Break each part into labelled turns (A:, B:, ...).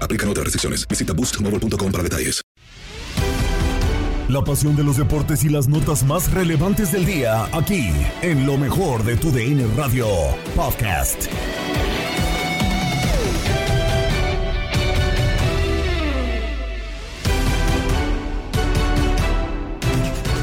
A: Aplican otras restricciones. Visita boostmobile.com para detalles.
B: La pasión de los deportes y las notas más relevantes del día, aquí, en lo mejor de tu DN Radio Podcast.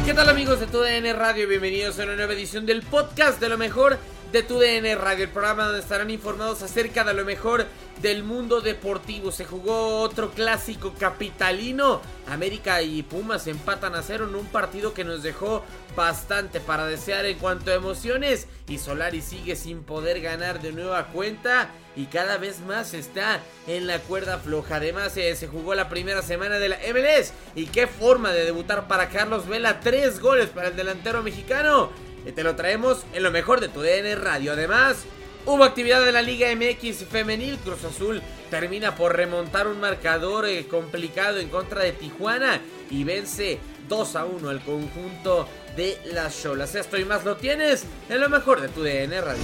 C: ¿Qué tal amigos de TUDN Radio? Bienvenidos a una nueva edición del podcast de lo mejor de TUDN Radio, el programa donde estarán informados acerca de lo mejor del mundo deportivo. Se jugó otro clásico capitalino. América y Pumas empatan a cero en un partido que nos dejó bastante para desear en cuanto a emociones. Y Solari sigue sin poder ganar de nueva cuenta y cada vez más está en la cuerda floja. Además, eh, se jugó la primera semana de la MLS. Y qué forma de debutar para Carlos Vela. Tres goles para el delantero mexicano. Y te lo traemos en lo mejor de tu DN Radio. Además, hubo actividad de la Liga MX femenil. Cruz Azul termina por remontar un marcador eh, complicado en contra de Tijuana. Y vence 2 a 1 al conjunto de las Cholas. Esto y más lo tienes en lo mejor de tu DN Radio.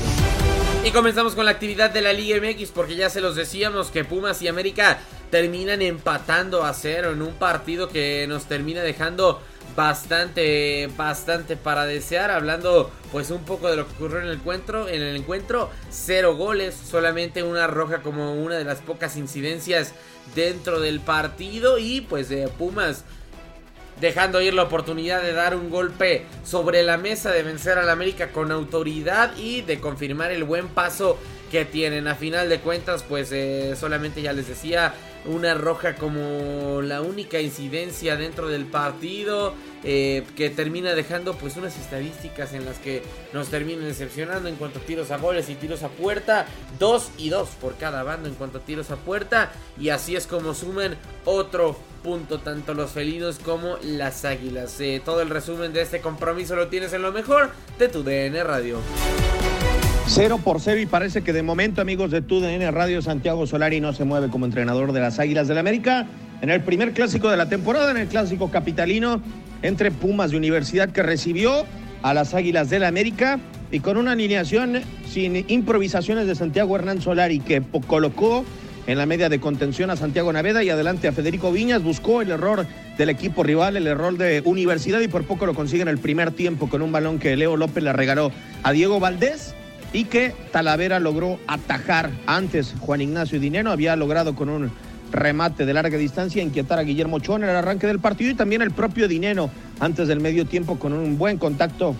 C: Y comenzamos con la actividad de la Liga MX porque ya se los decíamos que Pumas y América terminan empatando a cero en un partido que nos termina dejando bastante bastante para desear hablando pues un poco de lo que ocurrió en el encuentro en el encuentro cero goles solamente una roja como una de las pocas incidencias dentro del partido y pues de Pumas dejando ir la oportunidad de dar un golpe sobre la mesa, de vencer al América con autoridad y de confirmar el buen paso que tienen. A final de cuentas, pues eh, solamente ya les decía, una roja como la única incidencia dentro del partido. Eh, que termina dejando pues unas estadísticas en las que nos terminan decepcionando en cuanto a tiros a goles y tiros a puerta. 2 y 2 por cada bando en cuanto a tiros a puerta. Y así es como suman otro punto tanto los felinos como las águilas. Eh, todo el resumen de este compromiso lo tienes en lo mejor de tu DN Radio.
D: 0 por 0 y parece que de momento, amigos de TUDN Radio, Santiago Solari no se mueve como entrenador de las Águilas del la América. En el primer clásico de la temporada, en el clásico capitalino entre Pumas de Universidad que recibió a las Águilas del la América y con una alineación sin improvisaciones de Santiago Hernán Solari que colocó en la media de contención a Santiago Naveda y adelante a Federico Viñas. Buscó el error del equipo rival, el error de Universidad y por poco lo consigue en el primer tiempo con un balón que Leo López le regaló a Diego Valdés y que Talavera logró atajar. Antes Juan Ignacio Dinero había logrado con un remate de larga distancia inquietar a Guillermo Ochoa en el arranque del partido y también el propio Dinero antes del medio tiempo con un buen contacto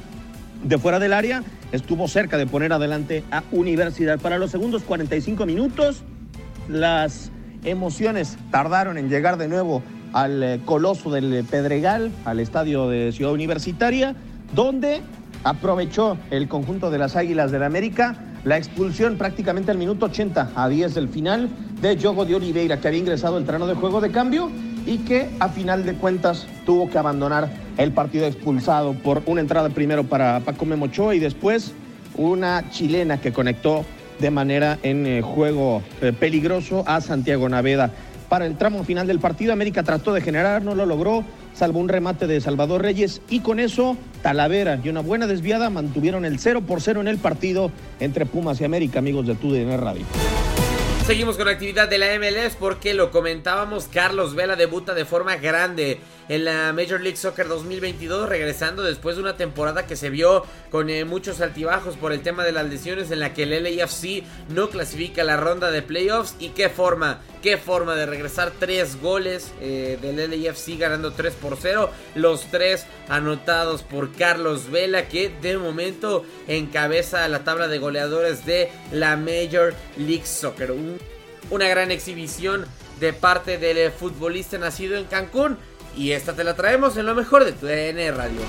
D: de fuera del área estuvo cerca de poner adelante a Universidad. Para los segundos 45 minutos, las emociones tardaron en llegar de nuevo al eh, coloso del Pedregal, al estadio de Ciudad Universitaria, donde aprovechó el conjunto de las Águilas del la América la expulsión prácticamente al minuto 80 a 10 del final de Jogo de Oliveira, que había ingresado el terreno de juego de cambio y que a final de cuentas tuvo que abandonar el partido expulsado por una entrada primero para Paco Memochoa y después una chilena que conectó de manera en eh, juego eh, peligroso a Santiago Naveda. Para el tramo final del partido, América trató de generar, no lo logró, salvo un remate de Salvador Reyes y con eso Talavera y una buena desviada mantuvieron el 0 por 0 en el partido entre Pumas y América, amigos de TUDN Radio.
C: Seguimos con la actividad de la MLS porque lo comentábamos, Carlos Vela debuta de forma grande en la Major League Soccer 2022, regresando después de una temporada que se vio con eh, muchos altibajos por el tema de las lesiones en la que el LAFC no clasifica la ronda de playoffs. Y qué forma, qué forma de regresar tres goles eh, del LAFC ganando 3 por 0, los tres anotados por Carlos Vela que de momento encabeza la tabla de goleadores de la Major League Soccer. una gran exhibición de parte del futbolista nacido en Cancún y esta te la traemos en lo mejor de tu Radio.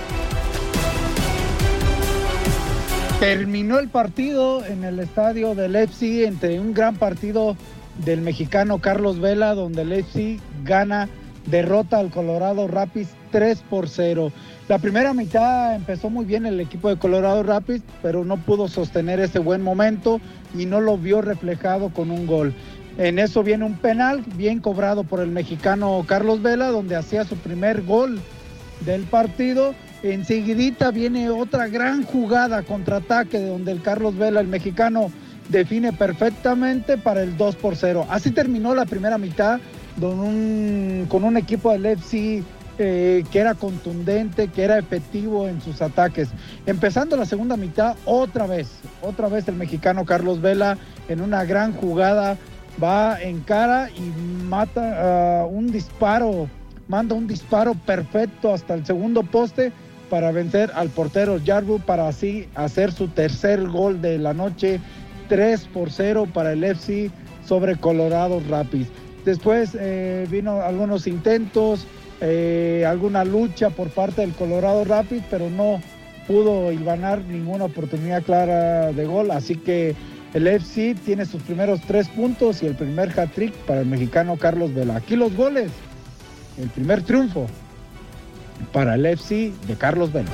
E: Terminó el partido en el estadio del FC entre un gran partido del mexicano Carlos Vela, donde el FC gana, derrota al Colorado Rapids 3 por 0. La primera mitad empezó muy bien el equipo de Colorado Rapids, pero no pudo sostener ese buen momento y no lo vio reflejado con un gol. En eso viene un penal bien cobrado por el mexicano Carlos Vela, donde hacía su primer gol del partido. Enseguidita viene otra gran jugada contraataque donde el Carlos Vela, el mexicano, define perfectamente para el 2 por 0. Así terminó la primera mitad con un, equipo del FC eh, que era contundente, que era efectivo en sus ataques. Empezando la segunda mitad, otra vez, otra vez el mexicano Carlos Vela en una gran jugada va en cara y mata un disparo, manda un disparo perfecto hasta el segundo poste para vencer al portero Jarbu para así hacer su tercer gol de la noche, 3 por 0 para el FC sobre Colorado Rapids. Después eh, vino algunos intentos, eh, alguna lucha por parte del Colorado Rapids, pero no pudo ganar ninguna oportunidad clara de gol, así que el FC tiene sus primeros tres puntos y el primer hat-trick para el mexicano Carlos Vela. Aquí los goles. El primer triunfo para el FC de Carlos Vela.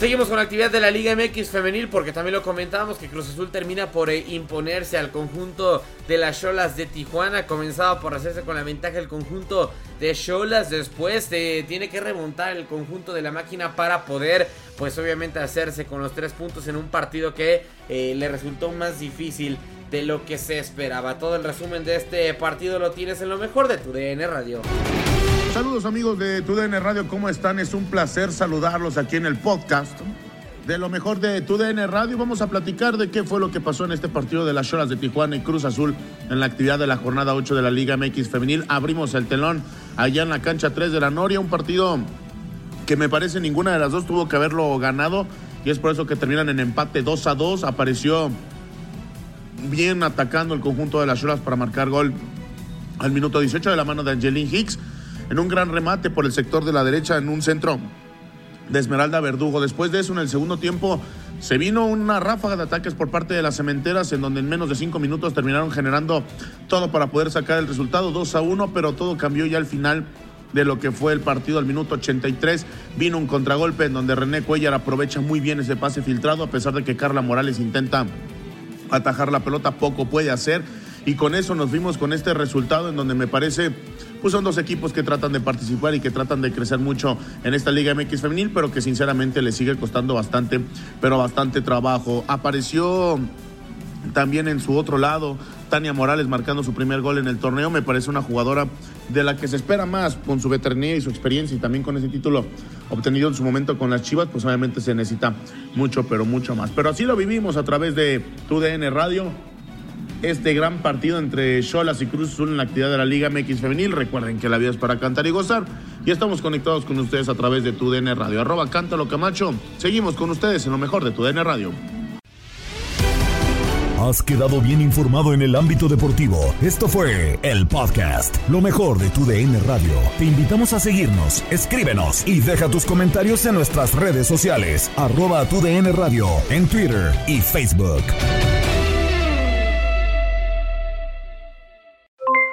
C: Seguimos con la actividad de la Liga MX femenil porque también lo comentábamos que Cruz Azul termina por eh, imponerse al conjunto de las Cholas de Tijuana. Comenzaba por hacerse con la ventaja el conjunto de Cholas. Después eh, tiene que remontar el conjunto de la máquina para poder pues obviamente hacerse con los tres puntos en un partido que eh, le resultó más difícil de lo que se esperaba. Todo el resumen de este partido lo tienes en lo mejor de tu DN Radio.
F: Saludos amigos de TUDN Radio, ¿cómo están? Es un placer saludarlos aquí en el podcast de lo mejor de TUDN Radio. Vamos a platicar de qué fue lo que pasó en este partido de las Choras de Tijuana y Cruz Azul en la actividad de la jornada 8 de la Liga MX Femenil. Abrimos el telón allá en la cancha 3 de la Noria, un partido que me parece ninguna de las dos tuvo que haberlo ganado y es por eso que terminan en empate 2 a 2. Apareció bien atacando el conjunto de las Choras para marcar gol al minuto 18 de la mano de Angeline Hicks en un gran remate por el sector de la derecha en un centro de Esmeralda Verdugo. Después de eso, en el segundo tiempo, se vino una ráfaga de ataques por parte de las cementeras, en donde en menos de cinco minutos terminaron generando todo para poder sacar el resultado 2 a 1, pero todo cambió ya al final de lo que fue el partido al minuto 83. Vino un contragolpe en donde René Cuellar aprovecha muy bien ese pase filtrado, a pesar de que Carla Morales intenta atajar la pelota, poco puede hacer. Y con eso nos vimos con este resultado en donde me parece pues son dos equipos que tratan de participar y que tratan de crecer mucho en esta Liga MX femenil, pero que sinceramente le sigue costando bastante, pero bastante trabajo. Apareció también en su otro lado Tania Morales marcando su primer gol en el torneo. Me parece una jugadora de la que se espera más con su veteranía y su experiencia y también con ese título obtenido en su momento con las Chivas, pues obviamente se necesita mucho, pero mucho más. Pero así lo vivimos a través de TUDN Radio este gran partido entre Cholas y Cruz Azul en la actividad de la Liga MX Femenil. Recuerden que la vida es para cantar y gozar. Y estamos conectados con ustedes a través de tu DN Radio. Arroba Cántalo Camacho. Seguimos con ustedes en lo mejor de tu DN Radio.
B: Has quedado bien informado en el ámbito deportivo. Esto fue el podcast, lo mejor de tu DN Radio. Te invitamos a seguirnos, escríbenos y deja tus comentarios en nuestras redes sociales, arroba tu DN Radio, en Twitter y Facebook.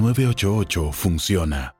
G: 988 funciona.